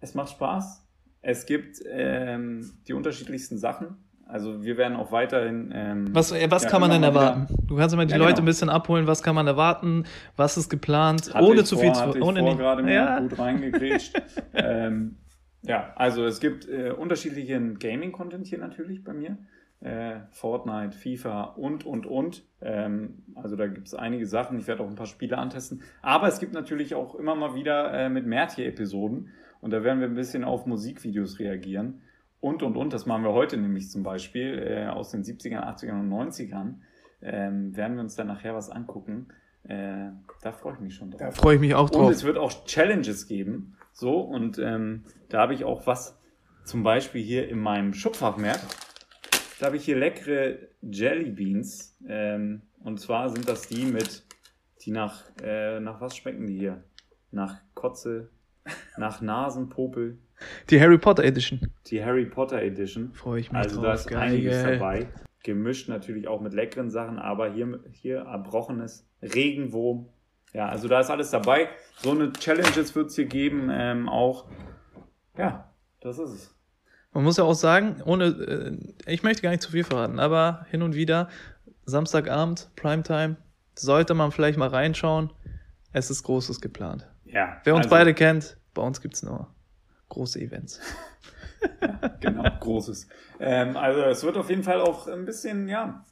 es macht Spaß. Es gibt ähm, die unterschiedlichsten Sachen. Also wir werden auch weiterhin. Ähm, was äh, was ja, kann man denn erwarten? Du kannst mal die ja, Leute genau. ein bisschen abholen. Was kann man erwarten? Was ist geplant? Hatte ohne zu viel zu. Ohne vor, gerade ja. gut reingegrätscht. ähm, ja, also es gibt äh, unterschiedlichen Gaming-Content hier natürlich bei mir. Äh, Fortnite, FIFA und, und, und. Ähm, also da gibt es einige Sachen. Ich werde auch ein paar Spiele antesten. Aber es gibt natürlich auch immer mal wieder äh, mit Mertier-Episoden. Und da werden wir ein bisschen auf Musikvideos reagieren. Und, und, und. Das machen wir heute nämlich zum Beispiel äh, aus den 70ern, 80ern und 90ern. Ähm, werden wir uns dann nachher was angucken. Äh, da freue ich mich schon drauf. Da freue ich mich auch drauf. Und es wird auch Challenges geben. So, und ähm, da habe ich auch was, zum Beispiel hier in meinem Schubfachmerk. Da habe ich hier leckere Jelly Beans. Ähm, und zwar sind das die mit, die nach, äh, nach was schmecken die hier? Nach Kotze, nach Nasenpopel. Die Harry Potter Edition. Die Harry Potter Edition. Freue ich mich Also drauf. da ist Geil. einiges dabei. Gemischt natürlich auch mit leckeren Sachen, aber hier, hier erbrochenes Regenwurm. Ja, also da ist alles dabei. So eine Challenges wird es hier geben. Ähm, auch, ja, das ist es. Man muss ja auch sagen, ohne, äh, ich möchte gar nicht zu viel verraten, aber hin und wieder, Samstagabend, Primetime, sollte man vielleicht mal reinschauen. Es ist Großes geplant. Ja. Wer uns also, beide kennt, bei uns gibt es nur große Events. ja, genau, Großes. Ähm, also es wird auf jeden Fall auch ein bisschen, ja,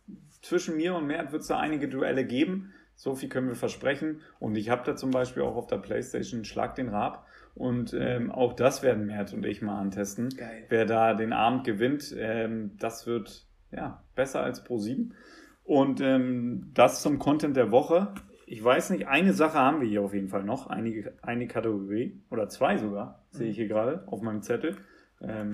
zwischen mir und Mert wird es da einige Duelle geben. So viel können wir versprechen. Und ich habe da zum Beispiel auch auf der Playstation Schlag den Rab. Und ähm, auch das werden Mert und ich mal antesten. Geil. Wer da den Abend gewinnt, ähm, das wird ja besser als Pro 7. Und ähm, das zum Content der Woche. Ich weiß nicht, eine Sache haben wir hier auf jeden Fall noch. Einige, eine Kategorie oder zwei sogar, mhm. sehe ich hier gerade auf meinem Zettel. Ähm,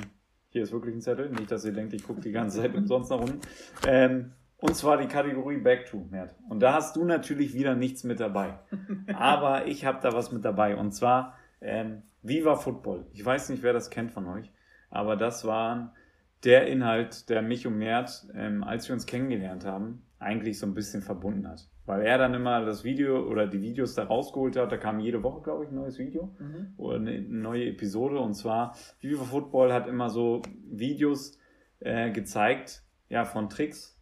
hier ist wirklich ein Zettel. Nicht, dass ihr denkt, ich gucke die ganze Zeit umsonst nach unten. Ähm, und zwar die Kategorie Back to, Mert. Und da hast du natürlich wieder nichts mit dabei. Aber ich habe da was mit dabei. Und zwar ähm, Viva Football. Ich weiß nicht, wer das kennt von euch, aber das war der Inhalt, der mich und Mert, ähm, als wir uns kennengelernt haben, eigentlich so ein bisschen verbunden hat. Weil er dann immer das Video oder die Videos da rausgeholt hat. Da kam jede Woche, glaube ich, ein neues Video mhm. oder eine neue Episode. Und zwar, Viva Football hat immer so Videos äh, gezeigt, ja, von Tricks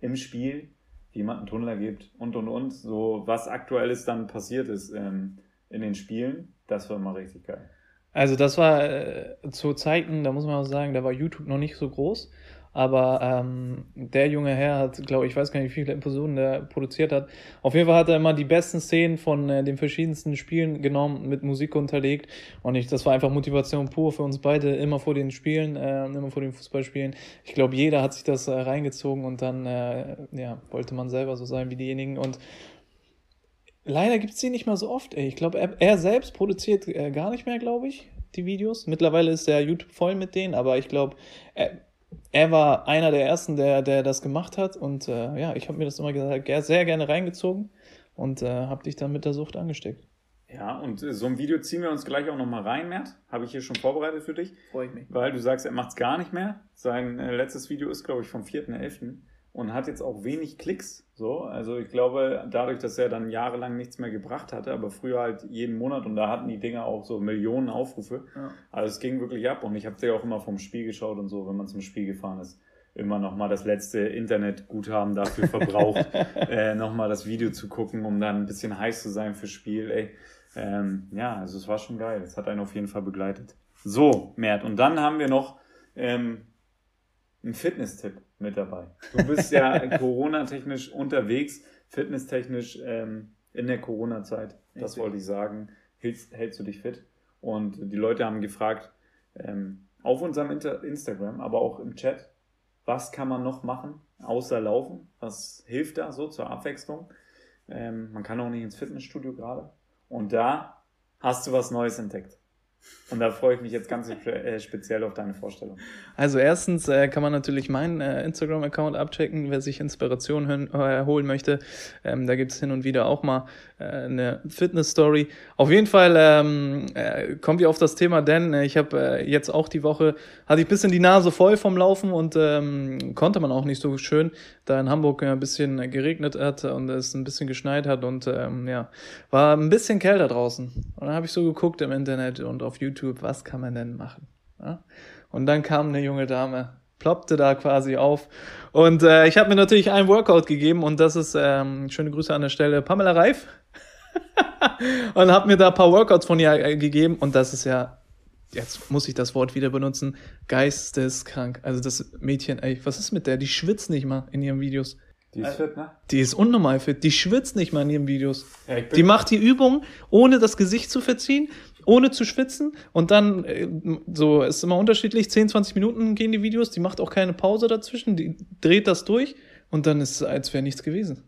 im Spiel, wie man einen Tunnel ergibt und und und. So, was aktuelles dann passiert ist ähm, in den Spielen. Das war immer richtig geil. Also das war äh, zu Zeiten, da muss man auch sagen, da war YouTube noch nicht so groß. Aber ähm, der junge Herr hat, glaube ich, weiß gar nicht, wie viele Episoden der produziert hat. Auf jeden Fall hat er immer die besten Szenen von äh, den verschiedensten Spielen genommen, mit Musik unterlegt. Und ich, das war einfach Motivation pur für uns beide, immer vor den Spielen, äh, immer vor den Fußballspielen. Ich glaube, jeder hat sich das äh, reingezogen und dann äh, ja, wollte man selber so sein wie diejenigen. Und Leider gibt es die nicht mehr so oft, ey. Ich glaube, er, er, selbst produziert äh, gar nicht mehr, glaube ich, die Videos. Mittlerweile ist der YouTube voll mit denen, aber ich glaube, er, er, war einer der ersten, der, der das gemacht hat. Und äh, ja, ich habe mir das immer gesagt, sehr gerne reingezogen und äh, habe dich dann mit der Sucht angesteckt. Ja, und äh, so ein Video ziehen wir uns gleich auch nochmal rein, Mert. Habe ich hier schon vorbereitet für dich. Freue ich mich. Weil du sagst, er macht es gar nicht mehr. Sein äh, letztes Video ist, glaube ich, vom 4.11 und hat jetzt auch wenig Klicks. So, also ich glaube, dadurch, dass er dann jahrelang nichts mehr gebracht hatte, aber früher halt jeden Monat und da hatten die Dinger auch so Millionen Aufrufe. Ja. Also es ging wirklich ab und ich habe ja auch immer vom Spiel geschaut und so, wenn man zum Spiel gefahren ist, immer nochmal das letzte Internetguthaben dafür verbraucht, äh, nochmal das Video zu gucken, um dann ein bisschen heiß zu sein fürs Spiel. Ey, ähm, ja, also es war schon geil. Es hat einen auf jeden Fall begleitet. So, Mert, und dann haben wir noch ähm, einen Fitness-Tipp mit dabei. Du bist ja Corona-technisch unterwegs, fitnesstechnisch ähm, in der Corona-Zeit. Das wollte ich sagen. Hältst, hältst du dich fit? Und die Leute haben gefragt, ähm, auf unserem Inter Instagram, aber auch im Chat, was kann man noch machen, außer Laufen? Was hilft da so zur Abwechslung? Ähm, man kann auch nicht ins Fitnessstudio gerade. Und da hast du was Neues entdeckt. Und da freue ich mich jetzt ganz äh, speziell auf deine Vorstellung. Also erstens äh, kann man natürlich meinen äh, Instagram-Account abchecken, wer sich Inspiration hören, äh, holen möchte. Ähm, da gibt es hin und wieder auch mal äh, eine Fitness-Story. Auf jeden Fall ähm, äh, kommen wir auf das Thema, denn ich habe jetzt auch die Woche, hatte ich ein bisschen die Nase voll vom Laufen und ähm, konnte man auch nicht so schön, da in Hamburg ein bisschen geregnet hat und es ein bisschen geschneit hat und ähm, ja, war ein bisschen kälter draußen. Und dann habe ich so geguckt im Internet und auf YouTube, was kann man denn machen? Ja? Und dann kam eine junge Dame, ploppte da quasi auf. Und äh, ich habe mir natürlich ein Workout gegeben und das ist, ähm, schöne Grüße an der Stelle, Pamela Reif. und habe mir da ein paar Workouts von ihr äh, gegeben und das ist ja, jetzt muss ich das Wort wieder benutzen, geisteskrank. Also das Mädchen, ey, was ist mit der? Die schwitzt nicht mal in ihren Videos. Die ist fit, ne? Die ist unnormal fit. Die schwitzt nicht mal in ihren Videos. Ja, die macht die Übung, ohne das Gesicht zu verziehen, ohne zu schwitzen. Und dann, äh, so, ist immer unterschiedlich, 10, 20 Minuten gehen die Videos. Die macht auch keine Pause dazwischen. Die dreht das durch. Und dann ist es, als wäre nichts gewesen.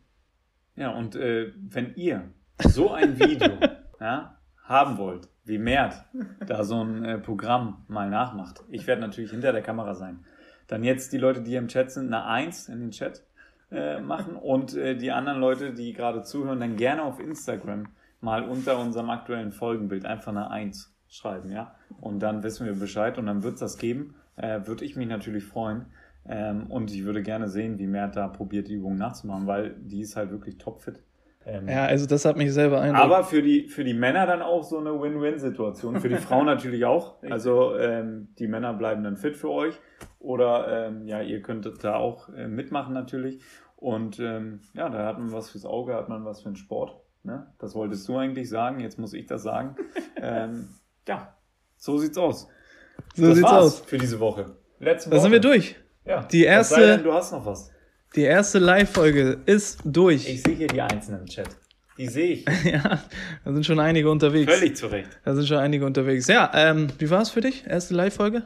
Ja, und äh, wenn ihr so ein Video ja, haben wollt, wie Mert da so ein äh, Programm mal nachmacht, ich werde natürlich hinter der Kamera sein, dann jetzt die Leute, die hier im Chat sind, eine Eins in den Chat äh, machen und äh, die anderen Leute, die gerade zuhören, dann gerne auf Instagram mal unter unserem aktuellen Folgenbild einfach eine Eins schreiben, ja. Und dann wissen wir Bescheid und dann wird es das geben. Äh, würde ich mich natürlich freuen. Ähm, und ich würde gerne sehen, wie Mert da probiert, die Übung nachzumachen, weil die ist halt wirklich topfit. Ähm, Ja, also das hat mich selber eindruckt. aber für die, für die Männer dann auch so eine Win-Win-Situation. Für die Frauen natürlich auch. Also ähm, die Männer bleiben dann fit für euch. Oder ähm, ja, ihr könntet da auch äh, mitmachen natürlich. Und ähm, ja, da hat man was fürs Auge, hat man was für den Sport. Ne? Das wolltest du eigentlich sagen, jetzt muss ich das sagen. ähm, ja, so sieht's aus. so das sieht's war's aus. für diese Woche. Letzte Da Woche. sind wir durch. Ja. Die erste- denn, du hast noch was. Die erste Live-Folge ist durch. Ich sehe hier die Einzelnen im Chat. Die sehe ich. ja, da sind schon einige unterwegs. Völlig zurecht. Da sind schon einige unterwegs. Ja, ähm, wie war es für dich? Erste Live-Folge?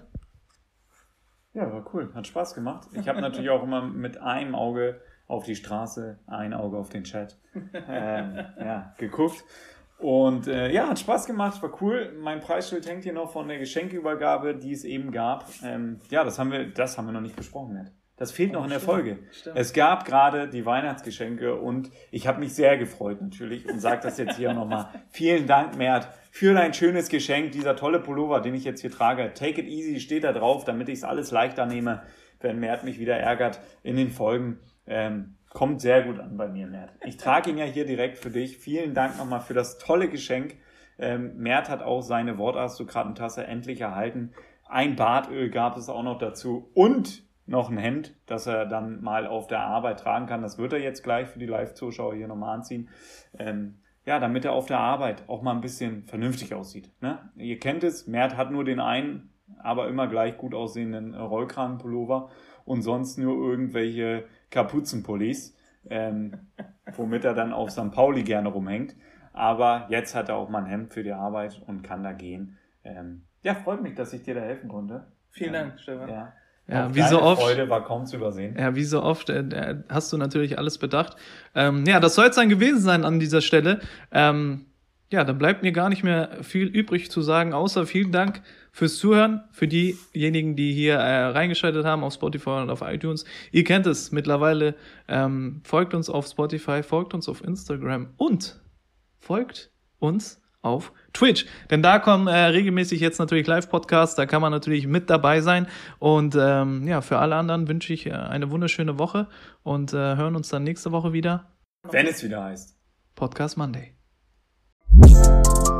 Ja, war cool. Hat Spaß gemacht. Ich habe natürlich auch immer mit einem Auge auf die Straße, ein Auge auf den Chat ähm, ja, geguckt. Und äh, ja, hat Spaß gemacht, war cool. Mein Preisschild hängt hier noch von der Geschenkübergabe, die es eben gab. Ähm, ja, das haben wir, das haben wir noch nicht besprochen, Ned. Das fehlt noch in der stimmt. Folge. Stimmt. Es gab gerade die Weihnachtsgeschenke und ich habe mich sehr gefreut natürlich und sage das jetzt hier auch nochmal. Vielen Dank, Mert, für dein schönes Geschenk. Dieser tolle Pullover, den ich jetzt hier trage. Take it easy steht da drauf, damit ich es alles leichter nehme, wenn Mert mich wieder ärgert in den Folgen. Ähm, kommt sehr gut an bei mir, Mert. Ich trage ihn ja hier direkt für dich. Vielen Dank nochmal für das tolle Geschenk. Ähm, Mert hat auch seine Wortaristokraten-Tasse endlich erhalten. Ein Bartöl gab es auch noch dazu und noch ein Hemd, das er dann mal auf der Arbeit tragen kann. Das wird er jetzt gleich für die Live-Zuschauer hier nochmal anziehen. Ähm, ja, damit er auf der Arbeit auch mal ein bisschen vernünftig aussieht. Ne? Ihr kennt es, Mert hat nur den einen, aber immer gleich gut aussehenden äh, Rollkragenpullover und sonst nur irgendwelche Kapuzenpullis, ähm, womit er dann auf St. Pauli gerne rumhängt. Aber jetzt hat er auch mal ein Hemd für die Arbeit und kann da gehen. Ähm, ja, freut mich, dass ich dir da helfen konnte. Vielen Ja. Dank, Stefan. Ja, Ja, Auch wie so oft. Freude war kaum zu übersehen. Ja, wie so oft äh, äh, hast du natürlich alles bedacht. Ähm, ja, das soll es dann gewesen sein an dieser Stelle. Ähm, ja, dann bleibt mir gar nicht mehr viel übrig zu sagen, außer vielen Dank fürs Zuhören, für diejenigen, die hier äh, reingeschaltet haben auf Spotify und auf iTunes. Ihr kennt es mittlerweile. Ähm, folgt uns auf Spotify, folgt uns auf Instagram und folgt uns auf Twitch. Denn da kommen äh, regelmäßig jetzt natürlich Live-Podcasts, da kann man natürlich mit dabei sein. Und ähm, ja, für alle anderen wünsche ich äh, eine wunderschöne Woche und äh, hören uns dann nächste Woche wieder. Wenn es wieder heißt. Podcast Monday. Thank